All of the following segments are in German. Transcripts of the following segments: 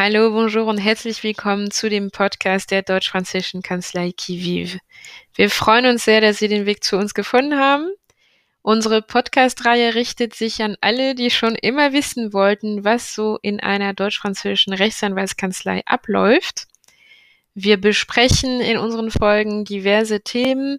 Hallo, bonjour und herzlich willkommen zu dem Podcast der deutsch-französischen Kanzlei Kiviv. Wir freuen uns sehr, dass Sie den Weg zu uns gefunden haben. Unsere Podcast-Reihe richtet sich an alle, die schon immer wissen wollten, was so in einer deutsch-französischen Rechtsanwaltskanzlei abläuft. Wir besprechen in unseren Folgen diverse Themen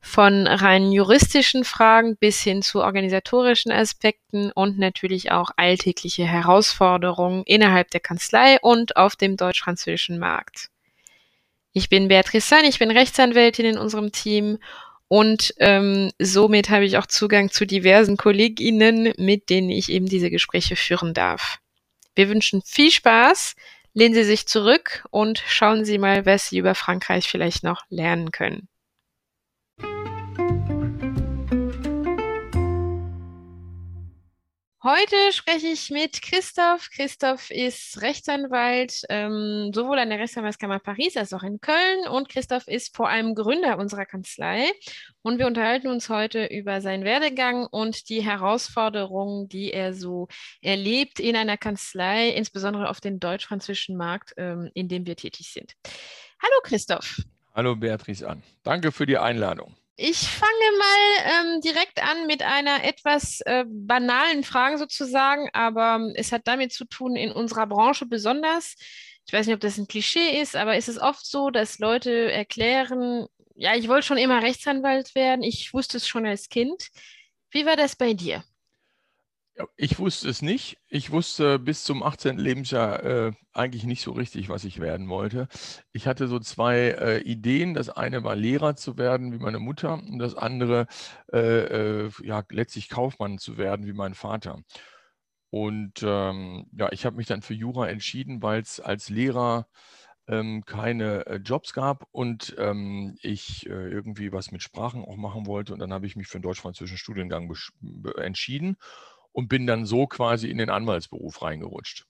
von rein juristischen Fragen bis hin zu organisatorischen Aspekten und natürlich auch alltägliche Herausforderungen innerhalb der Kanzlei und auf dem deutsch-französischen Markt. Ich bin Beatrice San, ich bin Rechtsanwältin in unserem Team und ähm, somit habe ich auch Zugang zu diversen KollegInnen, mit denen ich eben diese Gespräche führen darf. Wir wünschen viel Spaß, lehnen Sie sich zurück und schauen Sie mal, was Sie über Frankreich vielleicht noch lernen können. Heute spreche ich mit Christoph. Christoph ist Rechtsanwalt ähm, sowohl an der Rechtsanwaltskammer Paris als auch in Köln und Christoph ist vor allem Gründer unserer Kanzlei und wir unterhalten uns heute über seinen Werdegang und die Herausforderungen, die er so erlebt in einer Kanzlei, insbesondere auf den deutsch-französischen Markt, ähm, in dem wir tätig sind. Hallo Christoph. Hallo Beatrice an. Danke für die Einladung. Ich fange mal ähm, direkt an mit einer etwas äh, banalen Frage sozusagen, aber ähm, es hat damit zu tun, in unserer Branche besonders. Ich weiß nicht, ob das ein Klischee ist, aber ist es oft so, dass Leute erklären, ja, ich wollte schon immer Rechtsanwalt werden, ich wusste es schon als Kind. Wie war das bei dir? Ich wusste es nicht. Ich wusste bis zum 18. Lebensjahr äh, eigentlich nicht so richtig, was ich werden wollte. Ich hatte so zwei äh, Ideen. Das eine war Lehrer zu werden, wie meine Mutter, und das andere äh, äh ja letztlich Kaufmann zu werden, wie mein Vater. Und ähm, ja, ich habe mich dann für Jura entschieden, weil es als Lehrer ähm, keine äh, Jobs gab und ähm, ich äh, irgendwie was mit Sprachen auch machen wollte. Und dann habe ich mich für einen deutsch-französischen Studiengang entschieden und bin dann so quasi in den Anwaltsberuf reingerutscht.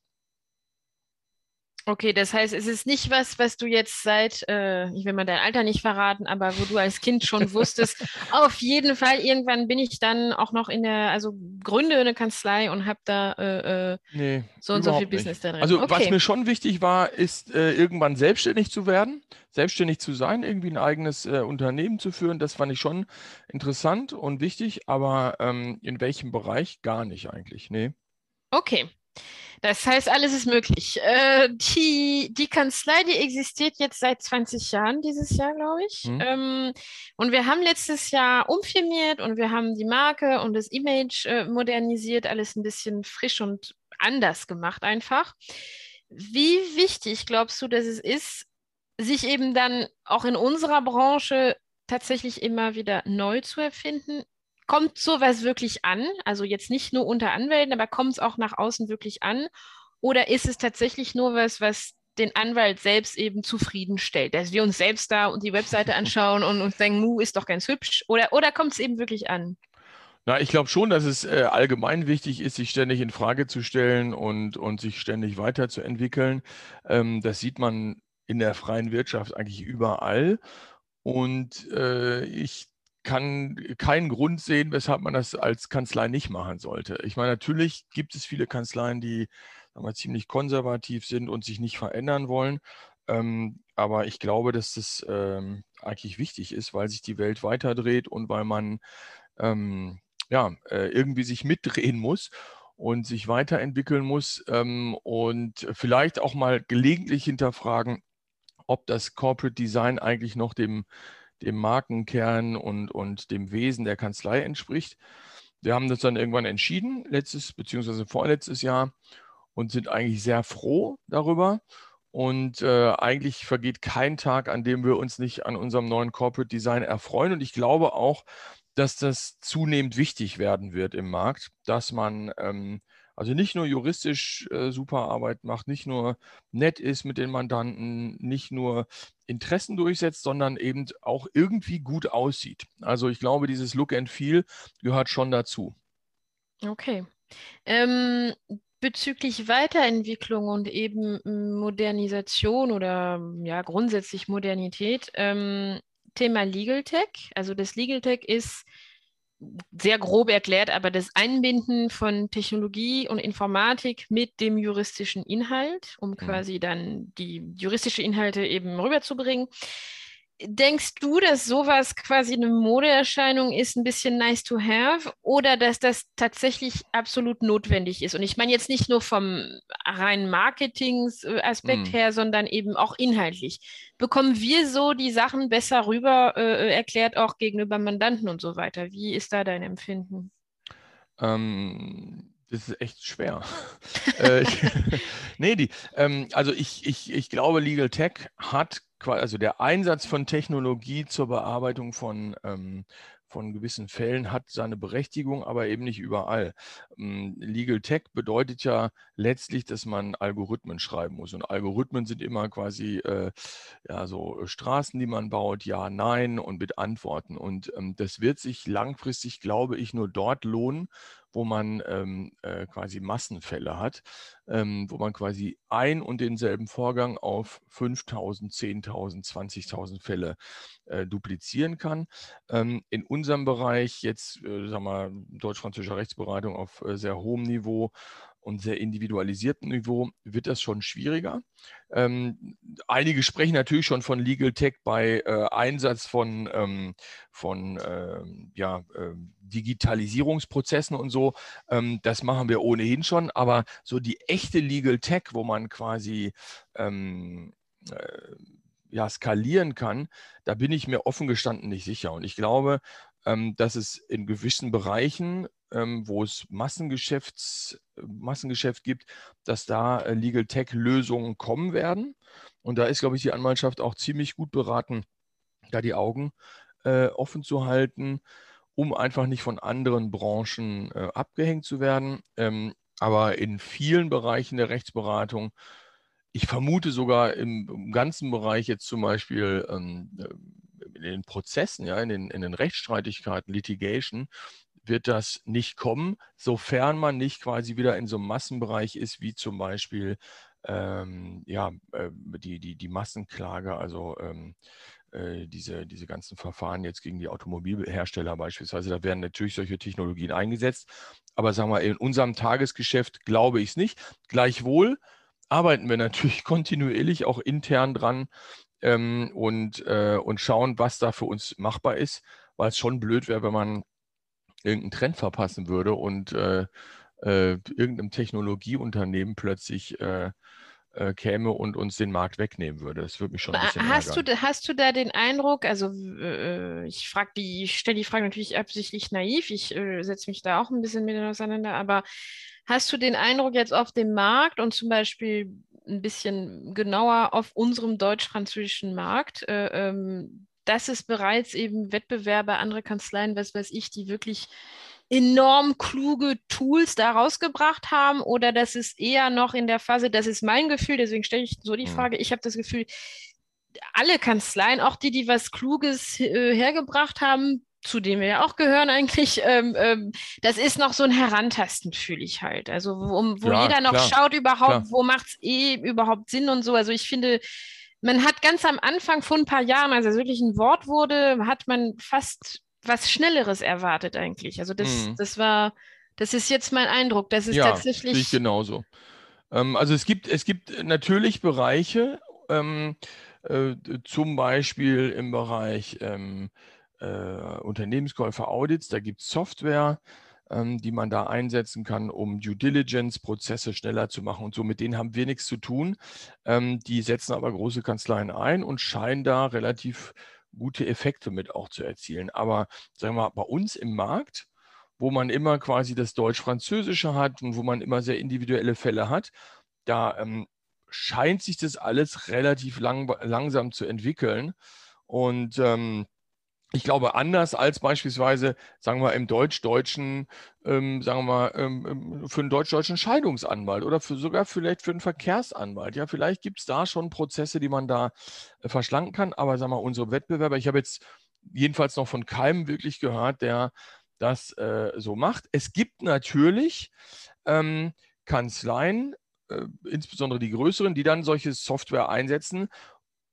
Okay, das heißt, es ist nicht was, was du jetzt seit, äh, ich will mal dein Alter nicht verraten, aber wo du als Kind schon wusstest, auf jeden Fall, irgendwann bin ich dann auch noch in der, also gründe eine Kanzlei und habe da äh, äh, nee, so und so viel Business da drin. Also okay. was mir schon wichtig war, ist äh, irgendwann selbstständig zu werden, selbstständig zu sein, irgendwie ein eigenes äh, Unternehmen zu führen. Das fand ich schon interessant und wichtig, aber ähm, in welchem Bereich gar nicht eigentlich, nee. Okay, das heißt, alles ist möglich. Äh, die, die Kanzlei, die existiert jetzt seit 20 Jahren, dieses Jahr, glaube ich. Mhm. Ähm, und wir haben letztes Jahr umfirmiert und wir haben die Marke und das Image äh, modernisiert, alles ein bisschen frisch und anders gemacht einfach. Wie wichtig glaubst du, dass es ist, sich eben dann auch in unserer Branche tatsächlich immer wieder neu zu erfinden? Kommt sowas wirklich an? Also jetzt nicht nur unter Anwälten, aber kommt es auch nach außen wirklich an? Oder ist es tatsächlich nur was, was den Anwalt selbst eben zufriedenstellt, dass wir uns selbst da und die Webseite anschauen und uns denken, Mu ist doch ganz hübsch? Oder, oder kommt es eben wirklich an? Na, ich glaube schon, dass es äh, allgemein wichtig ist, sich ständig in Frage zu stellen und, und sich ständig weiterzuentwickeln. Ähm, das sieht man in der freien Wirtschaft eigentlich überall. Und äh, ich kann keinen Grund sehen, weshalb man das als Kanzlei nicht machen sollte. Ich meine, natürlich gibt es viele Kanzleien, die wir, ziemlich konservativ sind und sich nicht verändern wollen. Ähm, aber ich glaube, dass das ähm, eigentlich wichtig ist, weil sich die Welt weiterdreht und weil man ähm, ja, äh, irgendwie sich mitdrehen muss und sich weiterentwickeln muss ähm, und vielleicht auch mal gelegentlich hinterfragen, ob das Corporate Design eigentlich noch dem dem Markenkern und, und dem Wesen der Kanzlei entspricht. Wir haben das dann irgendwann entschieden, letztes bzw. vorletztes Jahr, und sind eigentlich sehr froh darüber. Und äh, eigentlich vergeht kein Tag, an dem wir uns nicht an unserem neuen Corporate Design erfreuen. Und ich glaube auch, dass das zunehmend wichtig werden wird im Markt, dass man ähm, also nicht nur juristisch äh, super Arbeit macht, nicht nur nett ist mit den Mandanten, nicht nur Interessen durchsetzt, sondern eben auch irgendwie gut aussieht. Also ich glaube, dieses Look and Feel gehört schon dazu. Okay. Ähm, bezüglich Weiterentwicklung und eben Modernisation oder ja grundsätzlich Modernität, ähm, Thema Legal Tech. Also das Legal Tech ist sehr grob erklärt, aber das Einbinden von Technologie und Informatik mit dem juristischen Inhalt, um mhm. quasi dann die juristische Inhalte eben rüberzubringen. Denkst du, dass sowas quasi eine Modeerscheinung ist, ein bisschen nice to have, oder dass das tatsächlich absolut notwendig ist? Und ich meine jetzt nicht nur vom reinen Marketing-Aspekt mm. her, sondern eben auch inhaltlich. Bekommen wir so die Sachen besser rüber äh, erklärt, auch gegenüber Mandanten und so weiter? Wie ist da dein Empfinden? Ähm, das ist echt schwer. äh, nee, die, ähm, also ich, ich, ich glaube, Legal Tech hat also der Einsatz von Technologie zur Bearbeitung von, ähm, von gewissen Fällen hat seine Berechtigung, aber eben nicht überall. Ähm, Legal Tech bedeutet ja letztlich, dass man Algorithmen schreiben muss. Und Algorithmen sind immer quasi äh, ja, so Straßen, die man baut, ja, nein und mit Antworten. Und ähm, das wird sich langfristig, glaube ich, nur dort lohnen, wo man ähm, äh, quasi Massenfälle hat, ähm, wo man quasi ein und denselben Vorgang auf 5.000, 10.000, 20.000 Fälle äh, duplizieren kann. Ähm, in unserem Bereich jetzt, äh, sagen wir, deutsch-französischer Rechtsberatung auf äh, sehr hohem Niveau und sehr individualisierten Niveau wird das schon schwieriger. Ähm, einige sprechen natürlich schon von Legal Tech bei äh, Einsatz von, ähm, von ähm, ja, äh, Digitalisierungsprozessen und so. Ähm, das machen wir ohnehin schon, aber so die echte Legal Tech, wo man quasi ähm, äh, ja, skalieren kann, da bin ich mir offen gestanden nicht sicher. Und ich glaube, ähm, dass es in gewissen Bereichen ähm, wo es Massengeschäfts, Massengeschäft gibt, dass da äh, Legal Tech Lösungen kommen werden. Und da ist, glaube ich, die Anwaltschaft auch ziemlich gut beraten, da die Augen äh, offen zu halten, um einfach nicht von anderen Branchen äh, abgehängt zu werden. Ähm, aber in vielen Bereichen der Rechtsberatung, ich vermute sogar im, im ganzen Bereich jetzt zum Beispiel ähm, in den Prozessen, ja, in den, in den Rechtsstreitigkeiten, Litigation, wird das nicht kommen, sofern man nicht quasi wieder in so einem Massenbereich ist, wie zum Beispiel ähm, ja, äh, die, die, die Massenklage, also ähm, äh, diese, diese ganzen Verfahren jetzt gegen die Automobilhersteller beispielsweise. Da werden natürlich solche Technologien eingesetzt. Aber sagen wir, in unserem Tagesgeschäft glaube ich es nicht. Gleichwohl arbeiten wir natürlich kontinuierlich auch intern dran ähm, und, äh, und schauen, was da für uns machbar ist, weil es schon blöd wäre, wenn man irgendeinen Trend verpassen würde und äh, äh, irgendeinem Technologieunternehmen plötzlich äh, äh, käme und uns den Markt wegnehmen würde. Das würde mich schon ein bisschen hast ärgern. du Hast du da den Eindruck, also äh, ich frage die, ich stelle die Frage natürlich absichtlich naiv, ich äh, setze mich da auch ein bisschen mit auseinander, aber hast du den Eindruck jetzt auf dem Markt und zum Beispiel ein bisschen genauer auf unserem deutsch-französischen Markt, äh, ähm, dass es bereits eben Wettbewerber, andere Kanzleien, was weiß ich, die wirklich enorm kluge Tools da rausgebracht haben oder dass es eher noch in der Phase, das ist mein Gefühl, deswegen stelle ich so die mhm. Frage, ich habe das Gefühl, alle Kanzleien, auch die, die was Kluges äh, hergebracht haben, zu dem wir ja auch gehören eigentlich, ähm, ähm, das ist noch so ein Herantasten, fühle ich halt. Also wo, wo ja, jeder noch klar, schaut überhaupt, klar. wo macht es eh überhaupt Sinn und so. Also ich finde, man hat ganz am Anfang vor ein paar Jahren, als es wirklich ein Wort wurde, hat man fast was Schnelleres erwartet eigentlich. Also das, mhm. das war, das ist jetzt mein Eindruck. Das ist ja, tatsächlich. Ich genauso. Ähm, also es gibt, es gibt natürlich Bereiche, ähm, äh, zum Beispiel im Bereich ähm, äh, Unternehmenskäufer Audits, da gibt es Software, die man da einsetzen kann, um Due Diligence-Prozesse schneller zu machen und so. Mit denen haben wir nichts zu tun. Ähm, die setzen aber große Kanzleien ein und scheinen da relativ gute Effekte mit auch zu erzielen. Aber sagen wir mal, bei uns im Markt, wo man immer quasi das Deutsch-Französische hat und wo man immer sehr individuelle Fälle hat, da ähm, scheint sich das alles relativ lang, langsam zu entwickeln. Und ähm, ich glaube, anders als beispielsweise, sagen wir, im Deutsch-Deutschen, ähm, sagen wir mal, ähm, ähm, für einen deutsch-deutschen Scheidungsanwalt oder für, sogar vielleicht für einen Verkehrsanwalt. Ja, vielleicht gibt es da schon Prozesse, die man da äh, verschlanken kann. Aber sagen wir, unsere Wettbewerber, ich habe jetzt jedenfalls noch von keinem wirklich gehört, der das äh, so macht. Es gibt natürlich ähm, Kanzleien, äh, insbesondere die größeren, die dann solche Software einsetzen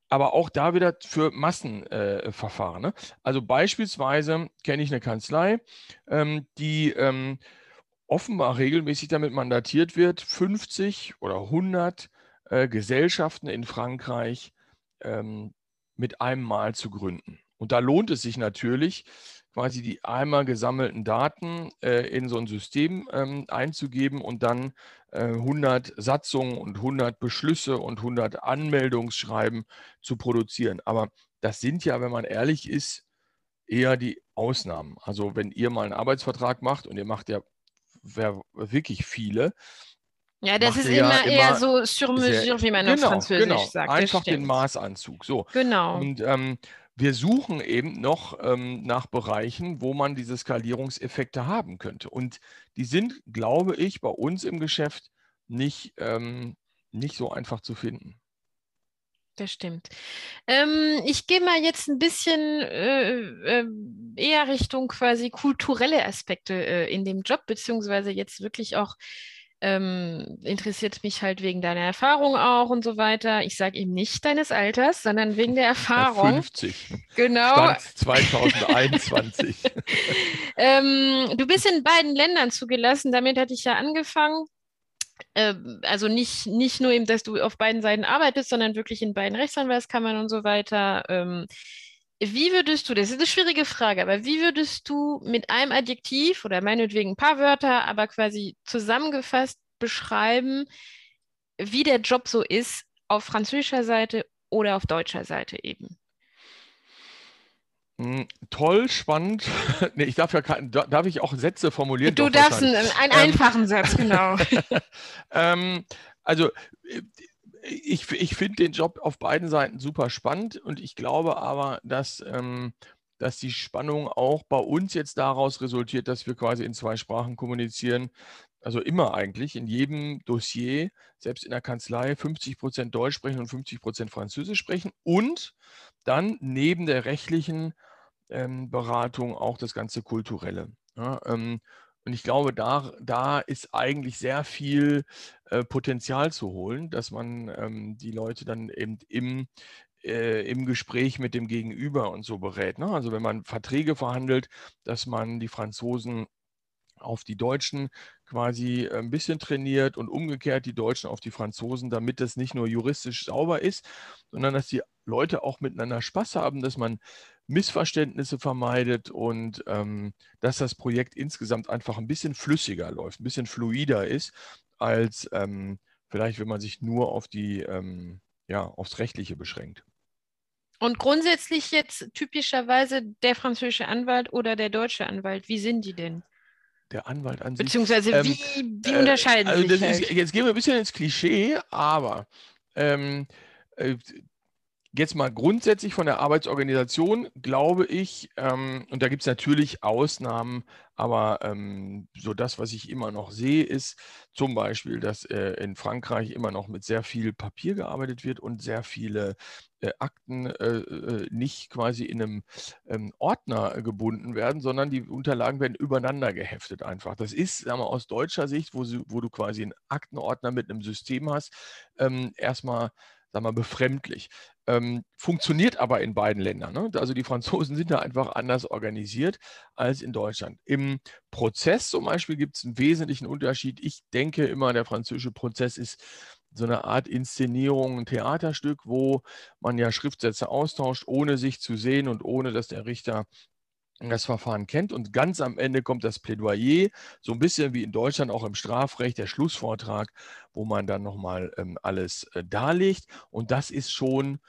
aber auch da wieder für Massenverfahren. Äh, ne? Also beispielsweise kenne ich eine Kanzlei, ähm, die ähm, offenbar regelmäßig damit mandatiert wird, 50 oder 100 äh, Gesellschaften in Frankreich ähm, mit einem Mal zu gründen. Und da lohnt es sich natürlich, quasi die einmal gesammelten Daten äh, in so ein System ähm, einzugeben und dann äh, 100 Satzungen und 100 Beschlüsse und 100 Anmeldungsschreiben zu produzieren. Aber das sind ja, wenn man ehrlich ist, eher die Ausnahmen. Also wenn ihr mal einen Arbeitsvertrag macht und ihr macht ja wirklich viele, ja, das ist immer, immer eher so sur mesure, wie man genau, auf Französisch genau, sagt. Einfach den Maßanzug. So. Genau. Und ähm, wir suchen eben noch ähm, nach Bereichen, wo man diese Skalierungseffekte haben könnte. Und die sind, glaube ich, bei uns im Geschäft nicht, ähm, nicht so einfach zu finden. Das stimmt. Ähm, ich gehe mal jetzt ein bisschen äh, äh, eher Richtung quasi kulturelle Aspekte äh, in dem Job, beziehungsweise jetzt wirklich auch ähm, interessiert mich halt wegen deiner Erfahrung auch und so weiter. Ich sage eben nicht deines Alters, sondern wegen der Erfahrung. 50. Genau. Stand 2021. ähm, du bist in beiden Ländern zugelassen, damit hatte ich ja angefangen. Ähm, also nicht, nicht nur eben, dass du auf beiden Seiten arbeitest, sondern wirklich in beiden Rechtsanwaltskammern und so weiter. Ähm, wie würdest du, das ist eine schwierige Frage, aber wie würdest du mit einem Adjektiv oder meinetwegen ein paar Wörter, aber quasi zusammengefasst beschreiben, wie der Job so ist auf französischer Seite oder auf deutscher Seite eben? Hm, toll, spannend. nee, ich darf ja darf ich auch Sätze formulieren? Du darfst einen, einen ähm, einfachen Satz, genau. ähm, also äh, ich, ich finde den Job auf beiden Seiten super spannend und ich glaube aber, dass, ähm, dass die Spannung auch bei uns jetzt daraus resultiert, dass wir quasi in zwei Sprachen kommunizieren. Also immer eigentlich, in jedem Dossier, selbst in der Kanzlei, 50 Prozent Deutsch sprechen und 50 Prozent Französisch sprechen und dann neben der rechtlichen ähm, Beratung auch das ganze Kulturelle. Ja, ähm, und ich glaube, da, da ist eigentlich sehr viel äh, Potenzial zu holen, dass man ähm, die Leute dann eben im, äh, im Gespräch mit dem Gegenüber und so berät. Ne? Also wenn man Verträge verhandelt, dass man die Franzosen auf die Deutschen quasi ein bisschen trainiert und umgekehrt die Deutschen auf die Franzosen, damit das nicht nur juristisch sauber ist, sondern dass die Leute auch miteinander Spaß haben, dass man Missverständnisse vermeidet und ähm, dass das Projekt insgesamt einfach ein bisschen flüssiger läuft, ein bisschen fluider ist, als ähm, vielleicht, wenn man sich nur auf die, ähm, ja, aufs Rechtliche beschränkt. Und grundsätzlich jetzt typischerweise der französische Anwalt oder der deutsche Anwalt, wie sind die denn? Der Anwalt an sich. Beziehungsweise wie, ähm, wie unterscheiden äh, also sich? Halt? Ist, jetzt gehen wir ein bisschen ins Klischee, aber ähm, äh, Jetzt mal grundsätzlich von der Arbeitsorganisation glaube ich, ähm, und da gibt es natürlich Ausnahmen, aber ähm, so das, was ich immer noch sehe, ist zum Beispiel, dass äh, in Frankreich immer noch mit sehr viel Papier gearbeitet wird und sehr viele äh, Akten äh, äh nicht quasi in einem ähm, Ordner gebunden werden, sondern die Unterlagen werden übereinander geheftet einfach. Das ist, sagen wir, aus deutscher Sicht, wo, wo du quasi einen Aktenordner mit einem System hast, ähm, erstmal sagen wir, befremdlich. Ähm, funktioniert aber in beiden Ländern. Ne? Also die Franzosen sind da einfach anders organisiert als in Deutschland. Im Prozess zum Beispiel gibt es einen wesentlichen Unterschied. Ich denke immer, der französische Prozess ist so eine Art Inszenierung, ein Theaterstück, wo man ja Schriftsätze austauscht, ohne sich zu sehen und ohne dass der Richter das Verfahren kennt. Und ganz am Ende kommt das Plädoyer, so ein bisschen wie in Deutschland auch im Strafrecht, der Schlussvortrag, wo man dann nochmal ähm, alles äh, darlegt. Und das ist schon,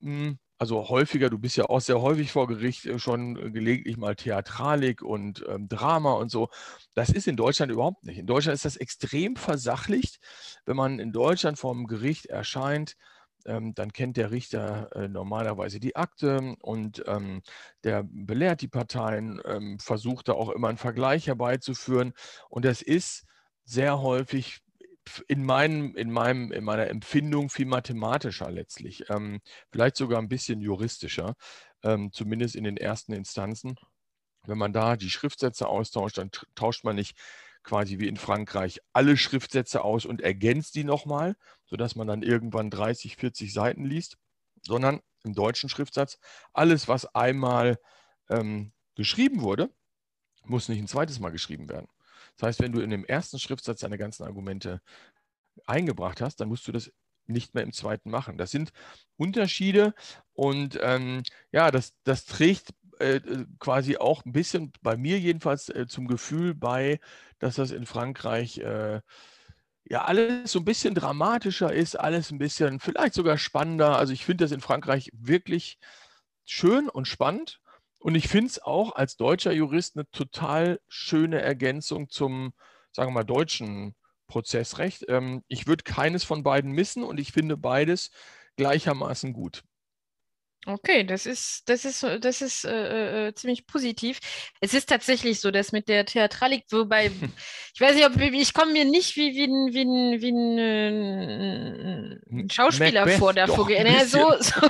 mh, hm, also häufiger, du bist ja auch sehr häufig vor Gericht äh, schon gelegentlich mal Theatralik und ähm, Drama und so. Das ist in Deutschland überhaupt nicht. In Deutschland ist das extrem versachlicht. Wenn man in Deutschland vor dem Gericht erscheint, ähm, dann kennt der Richter äh, normalerweise die Akte und ähm, der belehrt die Parteien, ähm, versucht da auch immer einen Vergleich herbeizuführen. Und das ist sehr häufig in, meinem, in, meinem, in meiner Empfindung viel mathematischer letztlich, vielleicht sogar ein bisschen juristischer, zumindest in den ersten Instanzen. Wenn man da die Schriftsätze austauscht, dann tauscht man nicht quasi wie in Frankreich alle Schriftsätze aus und ergänzt die nochmal, sodass man dann irgendwann 30, 40 Seiten liest, sondern im deutschen Schriftsatz alles, was einmal ähm, geschrieben wurde, muss nicht ein zweites Mal geschrieben werden. Das heißt, wenn du in dem ersten Schriftsatz deine ganzen Argumente eingebracht hast, dann musst du das nicht mehr im zweiten machen. Das sind Unterschiede und ähm, ja, das, das trägt äh, quasi auch ein bisschen bei mir jedenfalls äh, zum Gefühl bei, dass das in Frankreich äh, ja alles so ein bisschen dramatischer ist, alles ein bisschen vielleicht sogar spannender. Also ich finde das in Frankreich wirklich schön und spannend. Und ich finde es auch als deutscher Jurist eine total schöne Ergänzung zum, sagen wir mal, deutschen Prozessrecht. Ähm, ich würde keines von beiden missen und ich finde beides gleichermaßen gut. Okay, das ist, das ist, das ist äh, äh, ziemlich positiv. Es ist tatsächlich so, dass mit der Theatralik, wobei, ich weiß nicht, ob ich komme mir nicht wie, wie ein, wie ein, wie ein, ein Schauspieler Macbeth vor der Vogel. Ne, so, so,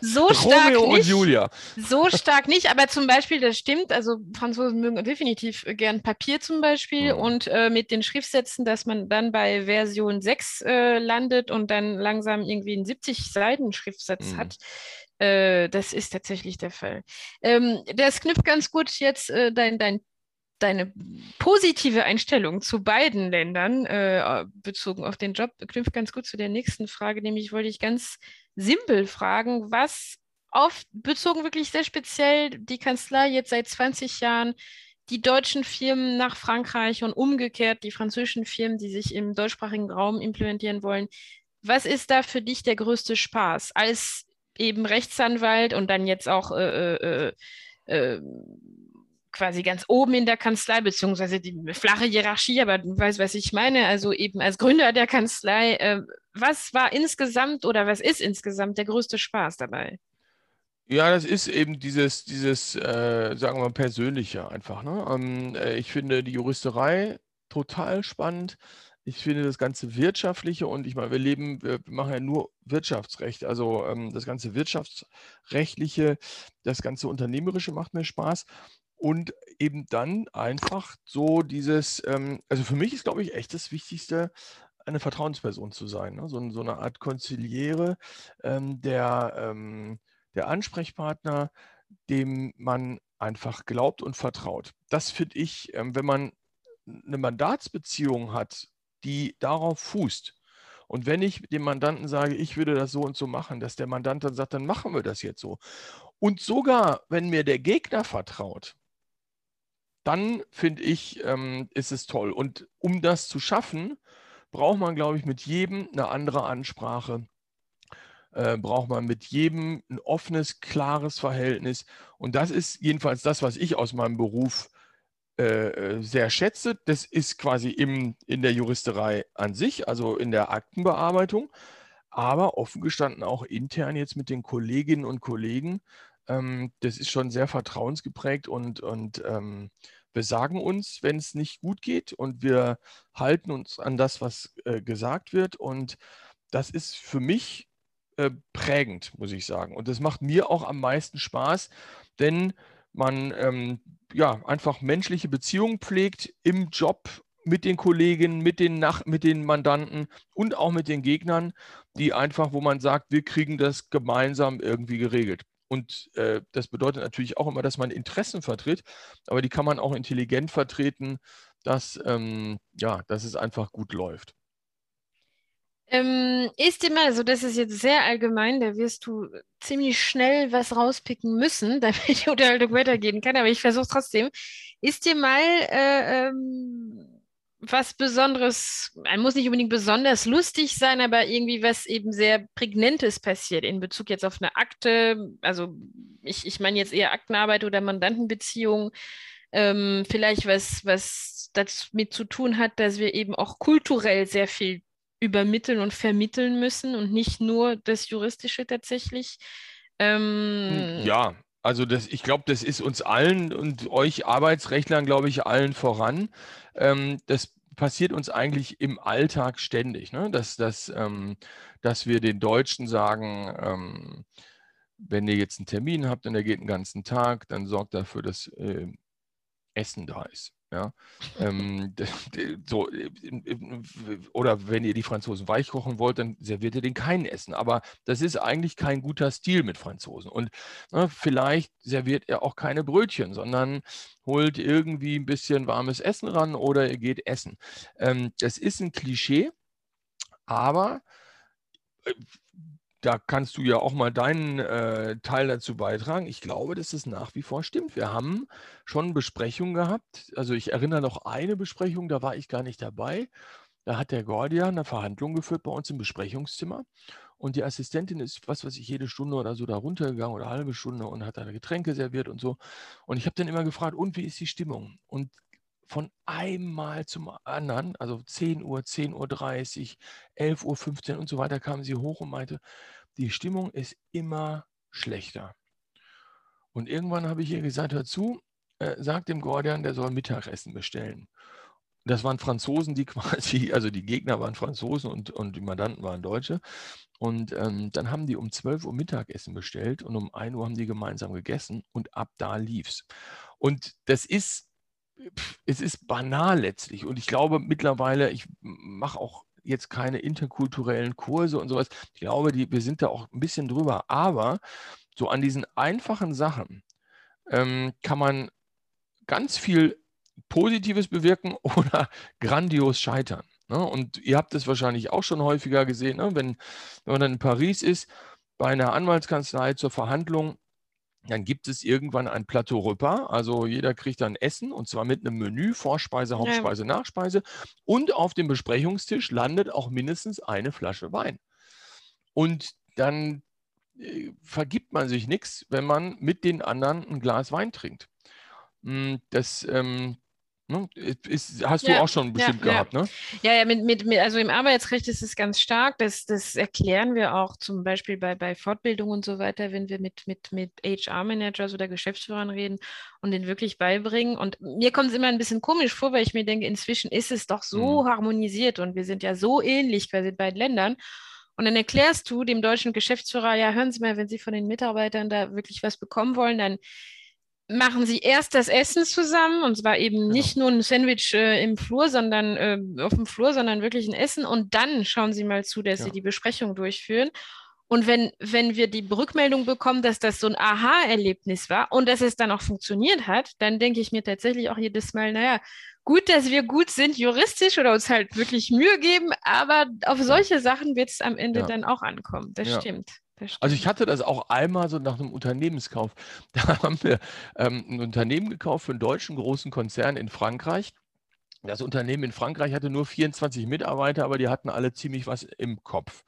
so stark Romeo nicht. und Julia. So stark nicht, aber zum Beispiel, das stimmt, also Franzosen mögen definitiv gern Papier zum Beispiel mhm. und äh, mit den Schriftsätzen, dass man dann bei Version 6 äh, landet und dann langsam irgendwie einen 70 Seiten Schriftsatz mhm. hat äh, das ist tatsächlich der Fall. Ähm, das knüpft ganz gut jetzt äh, dein, dein, deine positive Einstellung zu beiden Ländern äh, bezogen auf den Job, knüpft ganz gut zu der nächsten Frage, nämlich wollte ich ganz simpel fragen, was auf, bezogen wirklich sehr speziell die Kanzlei jetzt seit 20 Jahren die deutschen Firmen nach Frankreich und umgekehrt die französischen Firmen, die sich im deutschsprachigen Raum implementieren wollen. Was ist da für dich der größte Spaß als eben Rechtsanwalt und dann jetzt auch äh, äh, äh, äh, quasi ganz oben in der Kanzlei, beziehungsweise die flache Hierarchie, aber du weißt, was ich meine, also eben als Gründer der Kanzlei, äh, was war insgesamt oder was ist insgesamt der größte Spaß dabei? Ja, das ist eben dieses, dieses äh, sagen wir mal, persönliche einfach. Ne? Ähm, ich finde die Juristerei total spannend. Ich finde das ganze Wirtschaftliche und ich meine, wir leben, wir machen ja nur Wirtschaftsrecht. Also ähm, das ganze Wirtschaftsrechtliche, das ganze Unternehmerische macht mir Spaß. Und eben dann einfach so dieses, ähm, also für mich ist, glaube ich, echt das Wichtigste, eine Vertrauensperson zu sein. Ne? So, so, eine Art Konziliere, ähm, der, ähm, der Ansprechpartner, dem man einfach glaubt und vertraut. Das finde ich, ähm, wenn man eine Mandatsbeziehung hat die darauf fußt. Und wenn ich dem Mandanten sage, ich würde das so und so machen, dass der Mandant dann sagt, dann machen wir das jetzt so. Und sogar, wenn mir der Gegner vertraut, dann finde ich, ähm, ist es toll. Und um das zu schaffen, braucht man, glaube ich, mit jedem eine andere Ansprache. Äh, braucht man mit jedem ein offenes, klares Verhältnis. Und das ist jedenfalls das, was ich aus meinem Beruf äh, äh, sehr schätze. Das ist quasi im, in der Juristerei an sich, also in der Aktenbearbeitung, aber offen gestanden auch intern jetzt mit den Kolleginnen und Kollegen. Ähm, das ist schon sehr vertrauensgeprägt und, und ähm, wir sagen uns, wenn es nicht gut geht und wir halten uns an das, was äh, gesagt wird. Und das ist für mich äh, prägend, muss ich sagen. Und das macht mir auch am meisten Spaß, denn man ähm, ja, einfach menschliche Beziehungen pflegt im Job mit den Kollegen, mit den, Nach mit den Mandanten und auch mit den Gegnern, die einfach, wo man sagt, wir kriegen das gemeinsam irgendwie geregelt. Und äh, das bedeutet natürlich auch immer, dass man Interessen vertritt, aber die kann man auch intelligent vertreten, dass, ähm, ja, dass es einfach gut läuft. Ähm, ist dir mal, also das ist jetzt sehr allgemein, da wirst du ziemlich schnell was rauspicken müssen, damit die Unterhaltung weitergehen kann, aber ich versuche trotzdem. Ist dir mal äh, ähm, was Besonderes, muss nicht unbedingt besonders lustig sein, aber irgendwie was eben sehr Prägnantes passiert in Bezug jetzt auf eine Akte, also ich, ich meine jetzt eher Aktenarbeit oder Mandantenbeziehung, ähm, vielleicht was, was damit zu tun hat, dass wir eben auch kulturell sehr viel übermitteln und vermitteln müssen und nicht nur das Juristische tatsächlich. Ähm, ja, also das, ich glaube, das ist uns allen und euch Arbeitsrechtlern, glaube ich, allen voran. Ähm, das passiert uns eigentlich im Alltag ständig, ne? dass, dass, ähm, dass wir den Deutschen sagen, ähm, wenn ihr jetzt einen Termin habt und der geht den ganzen Tag, dann sorgt dafür, dass äh, Essen da ist. Ja, ähm, so, oder wenn ihr die Franzosen weich kochen wollt, dann serviert ihr den kein Essen. Aber das ist eigentlich kein guter Stil mit Franzosen. Und na, ne, vielleicht serviert er auch keine Brötchen, sondern holt irgendwie ein bisschen warmes Essen ran oder ihr geht essen. Ähm, das ist ein Klischee, aber äh, da kannst du ja auch mal deinen äh, Teil dazu beitragen. Ich glaube, dass es nach wie vor stimmt. Wir haben schon Besprechungen gehabt. Also ich erinnere noch eine Besprechung, da war ich gar nicht dabei. Da hat der Gordian eine Verhandlung geführt bei uns im Besprechungszimmer. Und die Assistentin ist, was weiß ich, jede Stunde oder so da runtergegangen oder halbe Stunde und hat da Getränke serviert und so. Und ich habe dann immer gefragt, und wie ist die Stimmung? Und von einmal zum anderen, also 10 Uhr, 10.30 Uhr, 11.15 Uhr und so weiter, kam sie hoch und meinte, die Stimmung ist immer schlechter. Und irgendwann habe ich ihr gesagt, hör zu, äh, sag dem Gordian, der soll Mittagessen bestellen. Das waren Franzosen, die quasi, also die Gegner waren Franzosen und, und die Mandanten waren Deutsche. Und ähm, dann haben die um 12 Uhr Mittagessen bestellt und um 1 Uhr haben die gemeinsam gegessen und ab da lief's. Und das ist es ist banal letztlich. Und ich glaube mittlerweile, ich mache auch jetzt keine interkulturellen Kurse und sowas. Ich glaube, die, wir sind da auch ein bisschen drüber. Aber so an diesen einfachen Sachen ähm, kann man ganz viel Positives bewirken oder grandios scheitern. Ne? Und ihr habt es wahrscheinlich auch schon häufiger gesehen, ne? wenn, wenn man dann in Paris ist, bei einer Anwaltskanzlei zur Verhandlung dann gibt es irgendwann ein Plateau Repas, also jeder kriegt dann Essen und zwar mit einem Menü, Vorspeise, Hauptspeise, ja. Nachspeise und auf dem Besprechungstisch landet auch mindestens eine Flasche Wein. Und dann äh, vergibt man sich nichts, wenn man mit den anderen ein Glas Wein trinkt. Hm, das ähm? Ist, hast du ja, auch schon bestimmt ja, gehabt, ja. ne? Ja, ja, mit, mit, mit, also im Arbeitsrecht ist es ganz stark. Das, das erklären wir auch zum Beispiel bei, bei Fortbildung und so weiter, wenn wir mit, mit, mit HR-Managers oder Geschäftsführern reden und den wirklich beibringen. Und mir kommt es immer ein bisschen komisch vor, weil ich mir denke, inzwischen ist es doch so mhm. harmonisiert und wir sind ja so ähnlich quasi in beiden Ländern. Und dann erklärst du dem deutschen Geschäftsführer, ja, hören Sie mal, wenn Sie von den Mitarbeitern da wirklich was bekommen wollen, dann machen sie erst das Essen zusammen und zwar eben genau. nicht nur ein Sandwich äh, im Flur, sondern äh, auf dem Flur, sondern wirklich ein Essen und dann schauen sie mal zu, dass ja. sie die Besprechung durchführen. Und wenn, wenn wir die Rückmeldung bekommen, dass das so ein Aha-Erlebnis war und dass es dann auch funktioniert hat, dann denke ich mir tatsächlich auch jedes Mal, naja, gut, dass wir gut sind juristisch oder uns halt wirklich Mühe geben, aber auf solche Sachen wird es am Ende ja. dann auch ankommen. Das ja. stimmt. Also ich hatte das auch einmal so nach einem Unternehmenskauf. Da haben wir ähm, ein Unternehmen gekauft für einen deutschen großen Konzern in Frankreich. Das Unternehmen in Frankreich hatte nur 24 Mitarbeiter, aber die hatten alle ziemlich was im Kopf.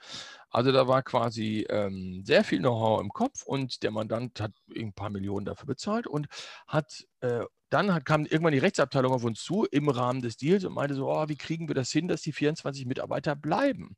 Also da war quasi ähm, sehr viel Know-how im Kopf und der Mandant hat ein paar Millionen dafür bezahlt und hat äh, dann hat, kam irgendwann die Rechtsabteilung auf uns zu im Rahmen des Deals und meinte so, oh, wie kriegen wir das hin, dass die 24 Mitarbeiter bleiben?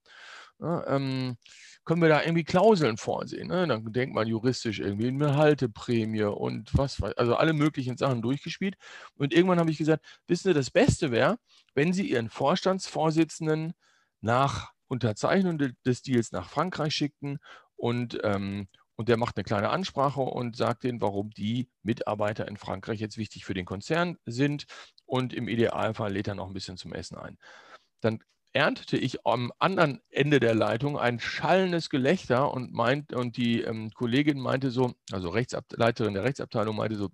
Ja, ähm, können wir da irgendwie Klauseln vorsehen? Ne? Dann denkt man juristisch irgendwie eine Halteprämie und was weiß also alle möglichen Sachen durchgespielt. Und irgendwann habe ich gesagt, wissen Sie, das Beste wäre, wenn Sie Ihren Vorstandsvorsitzenden nach Unterzeichnung des Deals nach Frankreich schickten und, ähm, und der macht eine kleine Ansprache und sagt denen, warum die Mitarbeiter in Frankreich jetzt wichtig für den Konzern sind und im Idealfall lädt er noch ein bisschen zum Essen ein. Dann erntete ich am anderen Ende der Leitung ein schallendes Gelächter und, meint, und die ähm, Kollegin meinte so, also Rechtsleiterin der Rechtsabteilung meinte so,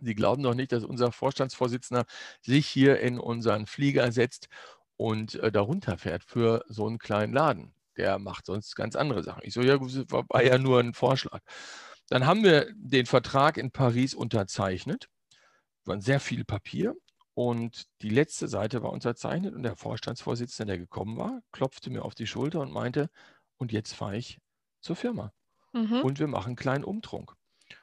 Sie glauben doch nicht, dass unser Vorstandsvorsitzender sich hier in unseren Flieger setzt und äh, darunter fährt für so einen kleinen Laden. Der macht sonst ganz andere Sachen. Ich so, ja, das war ja nur ein Vorschlag. Dann haben wir den Vertrag in Paris unterzeichnet. War sehr viel Papier. Und die letzte Seite war unterzeichnet und der Vorstandsvorsitzende, der gekommen war, klopfte mir auf die Schulter und meinte, und jetzt fahre ich zur Firma. Mhm. Und wir machen einen kleinen Umtrunk.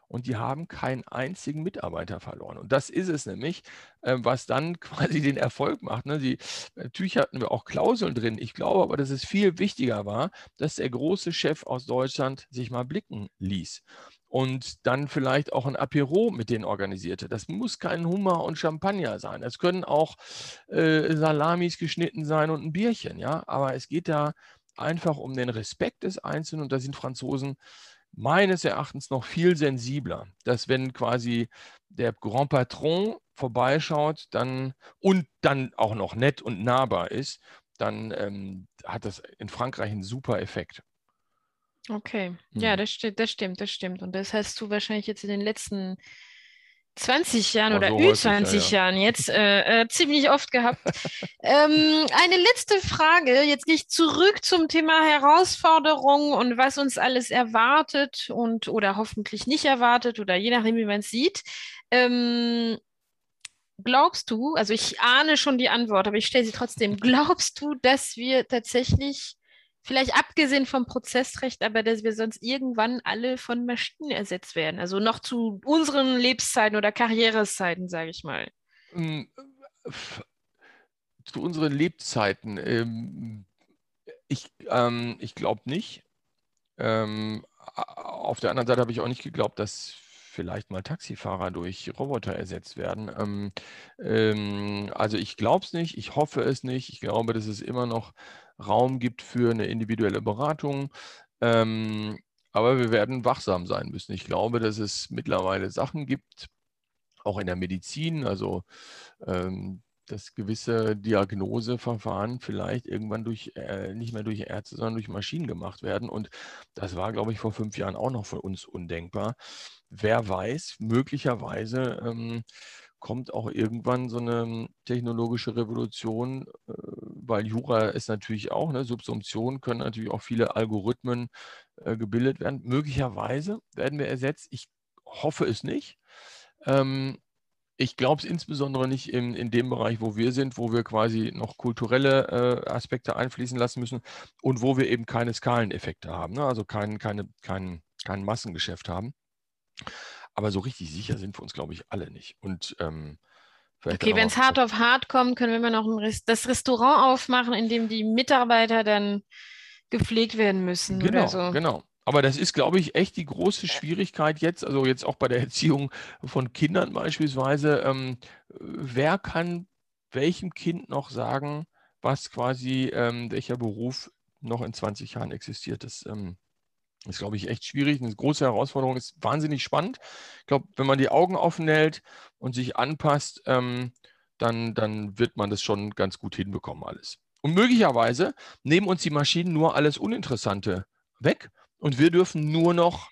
Und die haben keinen einzigen Mitarbeiter verloren. Und das ist es nämlich, äh, was dann quasi den Erfolg macht. Ne? Die, natürlich hatten wir auch Klauseln drin. Ich glaube aber, dass es viel wichtiger war, dass der große Chef aus Deutschland sich mal blicken ließ und dann vielleicht auch ein Apero mit denen organisierte. Das muss kein Hummer und Champagner sein. Es können auch äh, Salamis geschnitten sein und ein Bierchen, ja. Aber es geht da einfach um den Respekt des Einzelnen und da sind Franzosen meines Erachtens noch viel sensibler, dass wenn quasi der Grand Patron vorbeischaut, dann und dann auch noch nett und nahbar ist, dann ähm, hat das in Frankreich einen super Effekt. Okay, ja, Mhm. das stimmt, das stimmt, das stimmt. Und das hast du wahrscheinlich jetzt in den letzten 20 Jahren Oh, oder so häufig, ja, Ü20 ja. Jahren jetzt äh, äh, ziemlich oft gehabt. Ähm, eine letzte Frage. Jetzt gehe ich zurück zum Thema Herausforderungen und was uns alles erwartet und oder hoffentlich nicht erwartet oder je nachdem, wie man es sieht. Ähm, glaubst du, also ich ahne schon die Antwort, aber ich stelle sie trotzdem. Glaubst du, dass wir tatsächlich, vielleicht abgesehen vom Prozessrecht, aber dass wir sonst irgendwann alle von Maschinen ersetzt werden? Also noch zu unseren Lebenszeiten oder Karriereszeiten, sage ich mal. F- Zu unseren Lebzeiten, ähm, ich, ähm, ich glaube nicht. Ähm, auf der anderen Seite habe ich auch nicht geglaubt, dass vielleicht mal Taxifahrer durch Roboter ersetzt werden. Ähm, ähm, also ich glaube es nicht, ich hoffe es nicht. Ich glaube, dass es immer noch Raum gibt für eine individuelle Beratung. Ähm, aber wir werden wachsam sein müssen. Ich glaube, dass es mittlerweile Sachen gibt, auch in der Medizin, also ähm, dass gewisse Diagnoseverfahren vielleicht irgendwann durch, äh, nicht mehr durch Ärzte, sondern durch Maschinen gemacht werden. Und das war, glaube ich, vor fünf Jahren auch noch für uns undenkbar. Wer weiß, möglicherweise ähm, kommt auch irgendwann so eine technologische Revolution, äh, weil Jura ist natürlich auch, ne, Subsumption können natürlich auch viele Algorithmen äh, gebildet werden. Möglicherweise werden wir ersetzt. Ich hoffe es nicht. Ähm, ich glaube es insbesondere nicht in, in dem Bereich, wo wir sind, wo wir quasi noch kulturelle äh, Aspekte einfließen lassen müssen und wo wir eben keine Skaleneffekte haben, ne? also kein, keine, kein, kein Massengeschäft haben. Aber so richtig sicher sind wir uns, glaube ich, alle nicht. Und ähm, Okay, wenn es hart auf hart kommt, können wir immer noch ein Rest das Restaurant aufmachen, in dem die Mitarbeiter dann gepflegt werden müssen Genau, oder so. genau. Aber das ist, glaube ich, echt die große Schwierigkeit jetzt, also jetzt auch bei der Erziehung von Kindern beispielsweise. Ähm, wer kann welchem Kind noch sagen, was quasi, ähm, welcher Beruf noch in 20 Jahren existiert? Das ähm, ist, glaube ich, echt schwierig. Eine große Herausforderung ist wahnsinnig spannend. Ich glaube, wenn man die Augen offen hält und sich anpasst, ähm, dann, dann wird man das schon ganz gut hinbekommen, alles. Und möglicherweise nehmen uns die Maschinen nur alles Uninteressante weg und wir dürfen nur noch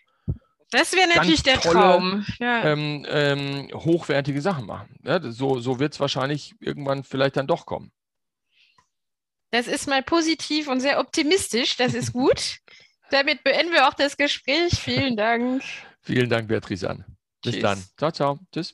Das wäre natürlich der tolle, Traum. Ja. ähm, ähm, hochwertige Sachen machen. Ja, das- so so wird es wahrscheinlich irgendwann vielleicht dann doch kommen. Das ist mal positiv und sehr optimistisch. Das ist gut. Damit beenden wir auch das Gespräch. Vielen Dank. Vielen Dank, Beatrice Ann. Bis Tschüss. dann. Ciao, ciao. Tschüss.